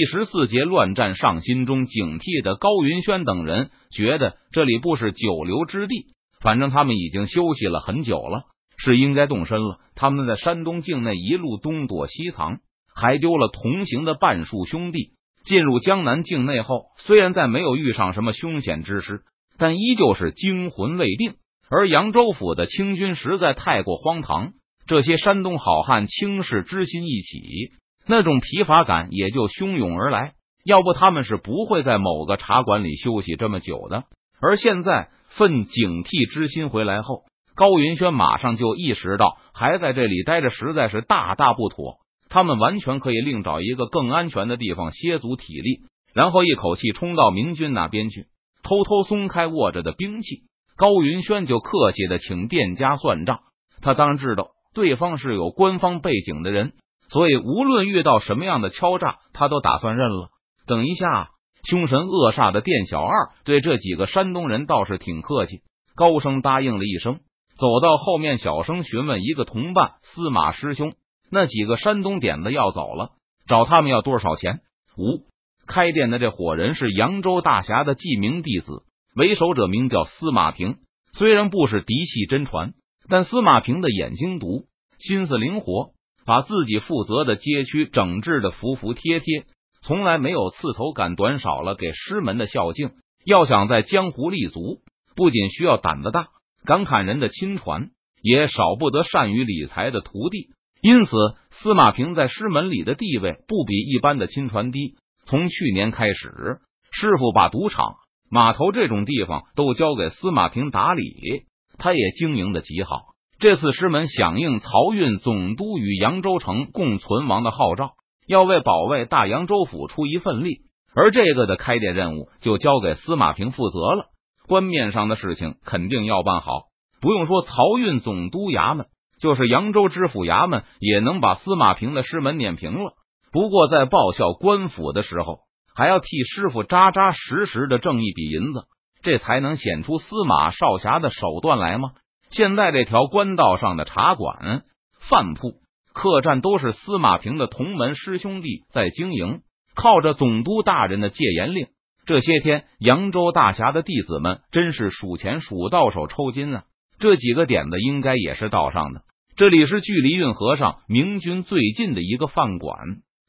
第十四节乱战上，心中警惕的高云轩等人觉得这里不是久留之地。反正他们已经休息了很久了，是应该动身了。他们在山东境内一路东躲西藏，还丢了同行的半数兄弟。进入江南境内后，虽然再没有遇上什么凶险之事，但依旧是惊魂未定。而扬州府的清军实在太过荒唐，这些山东好汉轻视之心一起，那种疲乏感也就汹涌而来。要不他们是不会在某个茶馆里休息这么久的。而现在奋警惕之心回来后，高云轩马上就意识到，还在这里待着实在是大大不妥。他们完全可以另找一个更安全的地方歇足体力，然后一口气冲到明军那边去，偷偷松开握着的兵器。高云轩就客气的请店家算账，他当然知道对方是有官方背景的人，所以无论遇到什么样的敲诈，他都打算认了。等一下，凶神恶煞的店小二对这几个山东人倒是挺客气，高声答应了一声，走到后面小声询问一个同伴司马师兄，那几个山东点子要走了，找他们要多少钱？五开店的这伙人是扬州大侠的记名弟子。为首者名叫司马平，虽然不是嫡系真传，但司马平的眼睛毒，心思灵活，把自己负责的街区整治的服服帖帖，从来没有刺头敢短少了给师门的孝敬。要想在江湖立足，不仅需要胆子大、敢砍人的亲传，也少不得善于理财的徒弟。因此，司马平在师门里的地位不比一般的亲传低。从去年开始，师傅把赌场。码头这种地方都交给司马平打理，他也经营的极好。这次师门响应漕运总督与扬州城共存亡的号召，要为保卫大扬州府出一份力，而这个的开店任务就交给司马平负责了。官面上的事情肯定要办好，不用说漕运总督衙门，就是扬州知府衙门也能把司马平的师门碾平了。不过在报效官府的时候。还要替师傅扎扎实实的挣一笔银子，这才能显出司马少侠的手段来吗？现在这条官道上的茶馆、饭铺、客栈都是司马平的同门师兄弟在经营，靠着总督大人的戒严令，这些天扬州大侠的弟子们真是数钱数到手抽筋啊！这几个点子应该也是道上的。这里是距离运河上明军最近的一个饭馆，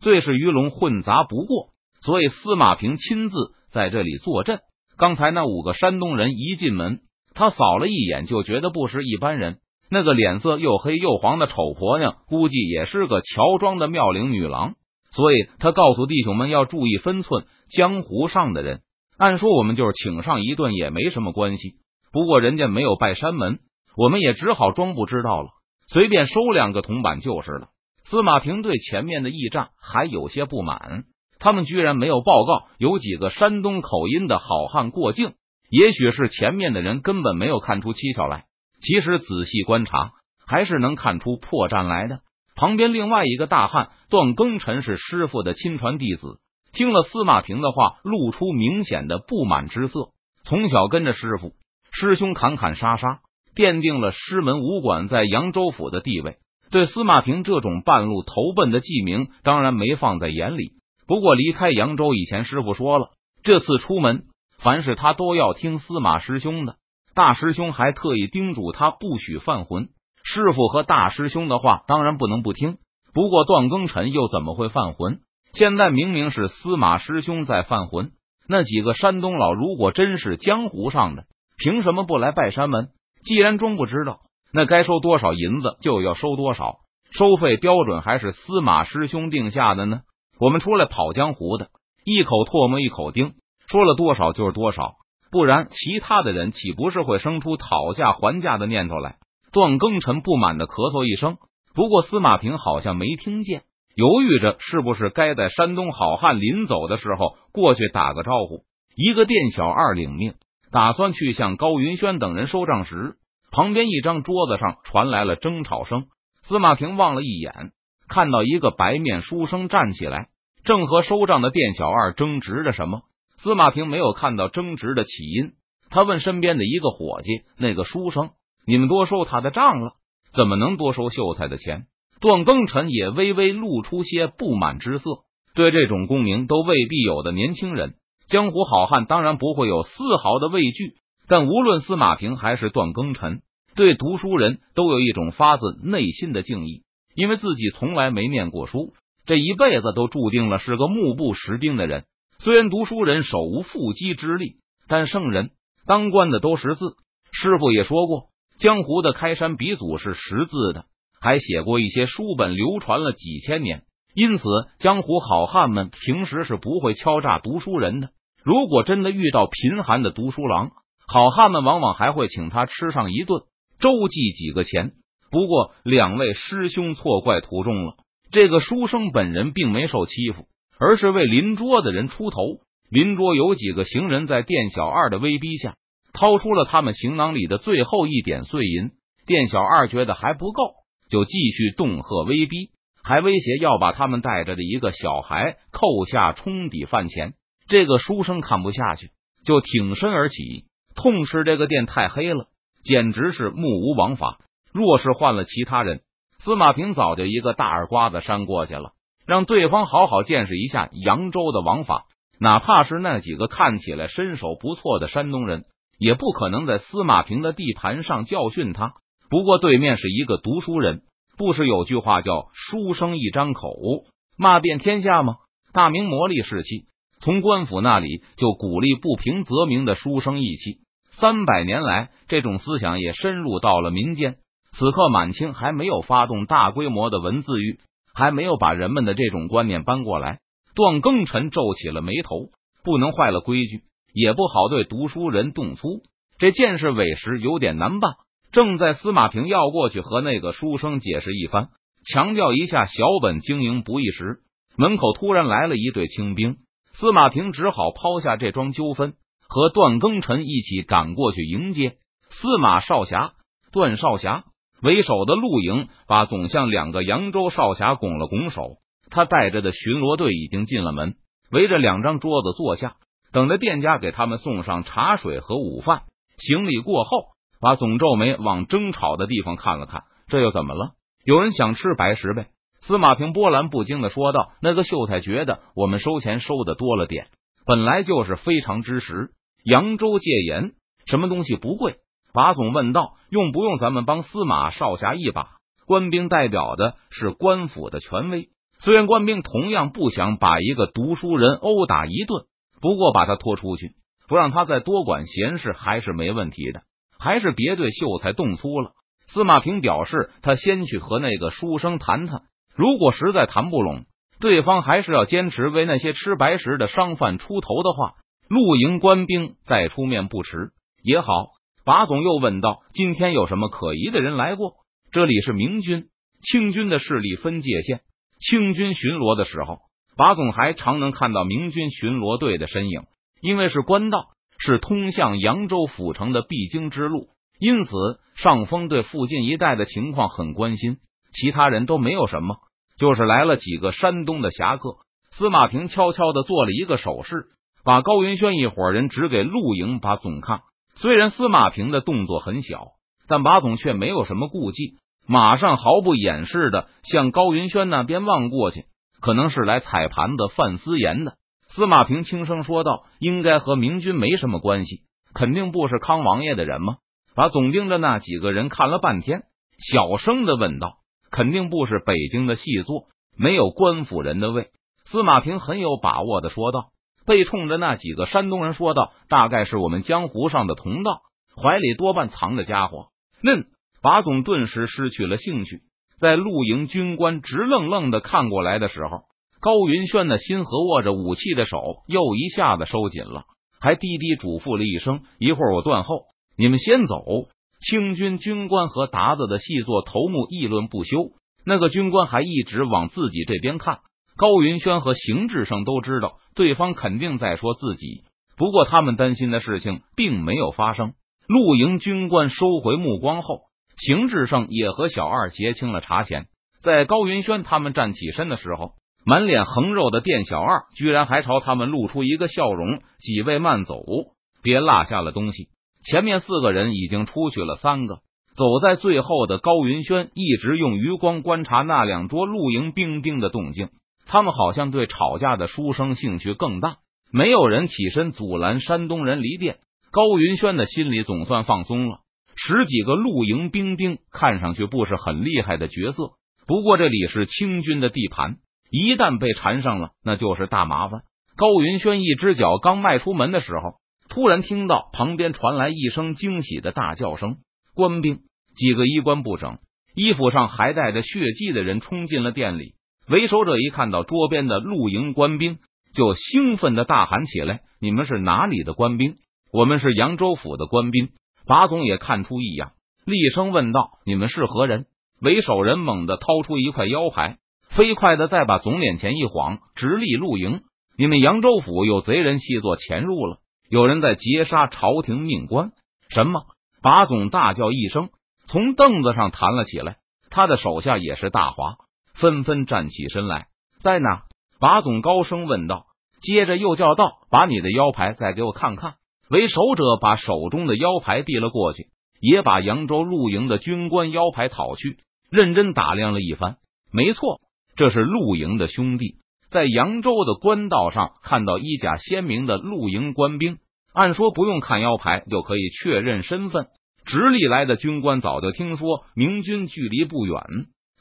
最是鱼龙混杂不过。所以司马平亲自在这里坐镇。刚才那五个山东人一进门，他扫了一眼就觉得不是一般人。那个脸色又黑又黄的丑婆娘，估计也是个乔装的妙龄女郎。所以他告诉弟兄们要注意分寸。江湖上的人，按说我们就是请上一顿也没什么关系。不过人家没有拜山门，我们也只好装不知道了，随便收两个铜板就是了。司马平对前面的驿站还有些不满。他们居然没有报告有几个山东口音的好汉过境，也许是前面的人根本没有看出蹊跷来。其实仔细观察，还是能看出破绽来的。旁边另外一个大汉段庚辰是师傅的亲传弟子，听了司马平的话，露出明显的不满之色。从小跟着师傅师兄砍砍杀杀，奠定了师门武馆在扬州府的地位。对司马平这种半路投奔的记名，当然没放在眼里。不过离开扬州以前，师傅说了，这次出门，凡是他都要听司马师兄的。大师兄还特意叮嘱他不许犯浑。师傅和大师兄的话，当然不能不听。不过段庚辰又怎么会犯浑？现在明明是司马师兄在犯浑。那几个山东佬如果真是江湖上的，凭什么不来拜山门？既然装不知道，那该收多少银子就要收多少，收费标准还是司马师兄定下的呢？我们出来跑江湖的，一口唾沫一口钉，说了多少就是多少，不然其他的人岂不是会生出讨价还价的念头来？段庚辰不满的咳嗽一声，不过司马平好像没听见，犹豫着是不是该在山东好汉临走的时候过去打个招呼。一个店小二领命，打算去向高云轩等人收账时，旁边一张桌子上传来了争吵声。司马平望了一眼。看到一个白面书生站起来，正和收账的店小二争执着什么。司马平没有看到争执的起因，他问身边的一个伙计：“那个书生，你们多收他的账了？怎么能多收秀才的钱？”段庚辰也微微露出些不满之色。对这种功名都未必有的年轻人，江湖好汉当然不会有丝毫的畏惧。但无论司马平还是段庚辰，对读书人都有一种发自内心的敬意，因为自己从来没念过书，这一辈子都注定了是个目不识丁的人。虽然读书人手无缚鸡之力，但圣人当官的都识字。师傅也说过，江湖的开山鼻祖是识字的，还写过一些书本，流传了几千年。因此，江湖好汉们平时是不会敲诈读书人的。如果真的遇到贫寒的读书郎，好汉们往往还会请他吃上一顿，周济几个钱。不过，两位师兄错怪途中了。这个书生本人并没受欺负，而是为邻桌的人出头。邻桌有几个行人在店小二的威逼下，掏出了他们行囊里的最后一点碎银。店小二觉得还不够，就继续恫吓威逼，还威胁要把他们带着的一个小孩扣下冲抵饭钱。这个书生看不下去，就挺身而起。痛斥这个店太黑了，简直是目无王法。若是换了其他人，司马平早就一个大耳刮子扇过去了，让对方好好见识一下扬州的王法。哪怕是那几个看起来身手不错的山东人，也不可能在司马平的地盘上教训他。不过对面是一个读书人，不是有句话叫“书生一张口，骂遍天下”吗？大明磨砺士气，从官府那里就鼓励不平则鸣的书生意气。三百年来，这种思想也深入到了民间。此刻，满清还没有发动大规模的文字狱，还没有把人们的这种观念搬过来。段庚辰皱起了眉头，不能坏了规矩，也不好对读书人动粗。这件事委实有点难办。正在司马平要过去和那个书生解释一番，强调一下小本经营不易时，门口突然来了一队清兵。司马平只好抛下这桩纠纷。和段庚辰一起赶过去迎接司马少侠、段少侠为首的陆营，把总向两个扬州少侠拱了拱手。他带着的巡逻队已经进了门，围着两张桌子坐下，等着店家给他们送上茶水和午饭。行礼过后，把总皱眉往争吵的地方看了看，这又怎么了？有人想吃白食呗？司马平波澜不惊的说道：“那个秀才觉得我们收钱收的多了点，本来就是非常之时。”扬州戒严，什么东西不贵？把总问道：“用不用咱们帮司马少侠一把？”官兵代表的是官府的权威，虽然官兵同样不想把一个读书人殴打一顿，不过把他拖出去，不让他再多管闲事，还是没问题的。还是别对秀才动粗了。司马平表示，他先去和那个书生谈谈，如果实在谈不拢，对方还是要坚持为那些吃白食的商贩出头的话。露营官兵再出面不迟也好。把总又问道：“今天有什么可疑的人来过？这里是明军、清军的势力分界线。清军巡逻的时候，把总还常能看到明军巡逻队的身影。因为是官道，是通向扬州府城的必经之路，因此上峰对附近一带的情况很关心。其他人都没有什么，就是来了几个山东的侠客。司马平悄悄的做了一个手势。”把高云轩一伙人指给陆营把总看。虽然司马平的动作很小，但马总却没有什么顾忌，马上毫不掩饰的向高云轩那边望过去。可能是来踩盘的范思言的。司马平轻声说道：“应该和明军没什么关系，肯定不是康王爷的人吗？”把总盯着那几个人看了半天，小声的问道：“肯定不是北京的细作，没有官府人的位。”司马平很有把握的说道。被冲着那几个山东人说道：“大概是我们江湖上的同道，怀里多半藏着家伙。”嫩把总顿时失去了兴趣。在露营军官直愣愣的看过来的时候，高云轩的心和握着武器的手又一下子收紧了，还低低嘱咐了一声：“一会儿我断后，你们先走。”清军军官和达子的细作头目议论不休，那个军官还一直往自己这边看。高云轩和邢志胜都知道对方肯定在说自己，不过他们担心的事情并没有发生。陆营军官收回目光后，邢志胜也和小二结清了茶钱。在高云轩他们站起身的时候，满脸横肉的店小二居然还朝他们露出一个笑容：“几位慢走，别落下了东西。”前面四个人已经出去了三个，走在最后的高云轩一直用余光观察那两桌露营兵丁的动静。他们好像对吵架的书生兴趣更大。没有人起身阻拦山东人离店，高云轩的心里总算放松了。十几个露营兵丁看上去不是很厉害的角色，不过这里是清军的地盘，一旦被缠上了，那就是大麻烦。高云轩一只脚刚迈出门的时候，突然听到旁边传来一声惊喜的大叫声：“官兵！”几个衣冠不整、衣服上还带着血迹的人冲进了店里。为首者一看到桌边的露营官兵，就兴奋的大喊起来：“你们是哪里的官兵？我们是扬州府的官兵。”把总也看出异样，厉声问道：“你们是何人？”为首人猛地掏出一块腰牌，飞快的再把总脸前一晃，直立露营。你们扬州府有贼人细作潜入了，有人在劫杀朝廷命官。什么？把总大叫一声，从凳子上弹了起来。他的手下也是大华，纷纷站起身来。在哪？把总高声问道。接着又叫道：“把你的腰牌再给我看看。”为首者把手中的腰牌递了过去，也把扬州露营的军官腰牌讨去，认真打量了一番。没错，这是露营的兄弟。在扬州的官道上看到衣甲鲜明的露营官兵，按说不用看腰牌就可以确认身份。直隶来的军官早就听说明军距离不远，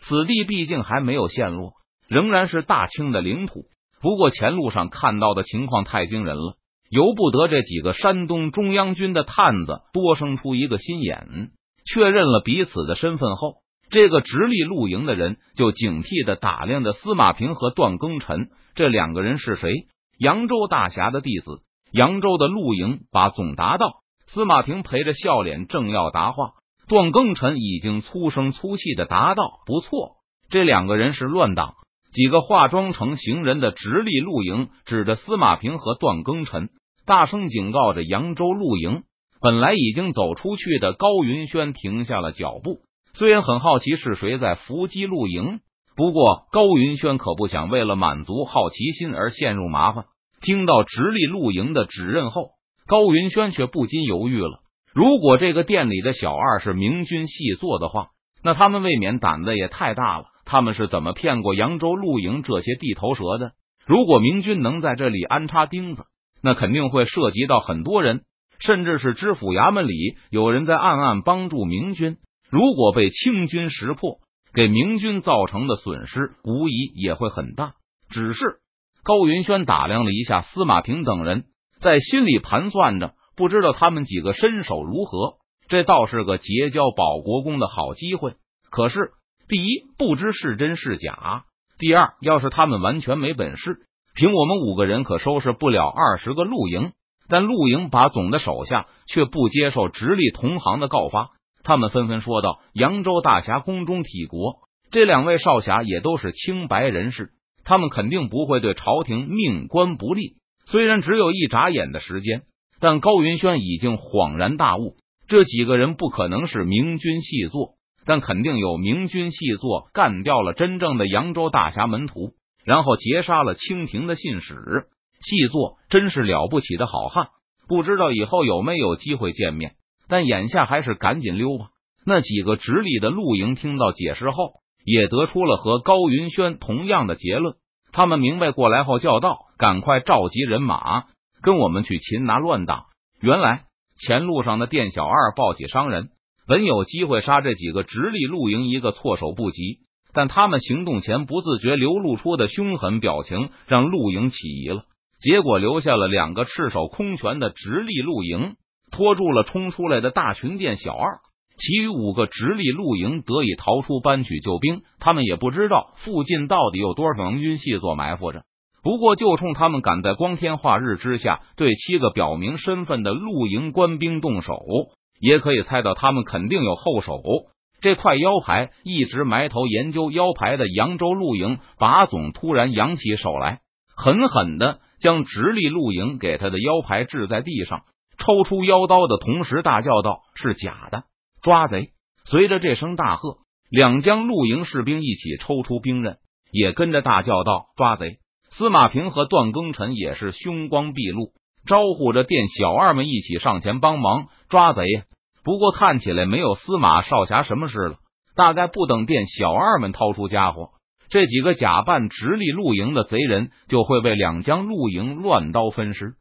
此地毕竟还没有陷落，仍然是大清的领土。不过前路上看到的情况太惊人了。由不得这几个山东中央军的探子多生出一个心眼，确认了彼此的身份后，这个直立露营的人就警惕的打量着司马平和段庚辰这两个人是谁？扬州大侠的弟子。扬州的露营把总答道，司马平陪着笑脸正要答话，段庚辰已经粗声粗气的答道：“不错，这两个人是乱党。”几个化妆成行人的直立露营指着司马平和段庚辰。大声警告着扬州露营。本来已经走出去的高云轩停下了脚步，虽然很好奇是谁在伏击露营，不过高云轩可不想为了满足好奇心而陷入麻烦。听到直立露营的指认后，高云轩却不禁犹豫了。如果这个店里的小二是明军细作的话，那他们未免胆子也太大了。他们是怎么骗过扬州露营这些地头蛇的？如果明军能在这里安插钉子？那肯定会涉及到很多人，甚至是知府衙门里有人在暗暗帮助明军。如果被清军识破，给明军造成的损失无疑也会很大。只是高云轩打量了一下司马平等人，在心里盘算着，不知道他们几个身手如何。这倒是个结交保国公的好机会。可是，第一不知是真是假；第二，要是他们完全没本事。凭我们五个人可收拾不了二十个露营，但露营把总的手下却不接受直隶同行的告发，他们纷纷说道：“扬州大侠宫中体国，这两位少侠也都是清白人士，他们肯定不会对朝廷命官不利。”虽然只有一眨眼的时间，但高云轩已经恍然大悟：这几个人不可能是明军细作，但肯定有明军细作干掉了真正的扬州大侠门徒。然后劫杀了清廷的信使，细作真是了不起的好汉。不知道以后有没有机会见面，但眼下还是赶紧溜吧。那几个直立的露营听到解释后，也得出了和高云轩同样的结论。他们明白过来后，叫道：“赶快召集人马，跟我们去擒拿乱党。”原来前路上的店小二抱起商人，本有机会杀这几个直隶露营一个措手不及。但他们行动前不自觉流露出的凶狠表情，让露营起疑了。结果留下了两个赤手空拳的直立露营，拖住了冲出来的大群店小二。其余五个直立露营得以逃出，搬取救兵。他们也不知道附近到底有多少盟军细作埋伏着。不过，就冲他们敢在光天化日之下对七个表明身份的露营官兵动手，也可以猜到他们肯定有后手。这块腰牌一直埋头研究腰牌的扬州露营把总突然扬起手来，狠狠的将直立露营给他的腰牌掷在地上，抽出腰刀的同时大叫道：“是假的，抓贼！”随着这声大喝，两江露营士兵一起抽出兵刃，也跟着大叫道：“抓贼！”司马平和段庚辰也是凶光毕露，招呼着店小二们一起上前帮忙抓贼。不过看起来没有司马少侠什么事了，大概不等店小二们掏出家伙，这几个假扮直隶露营的贼人就会被两江露营乱刀分尸。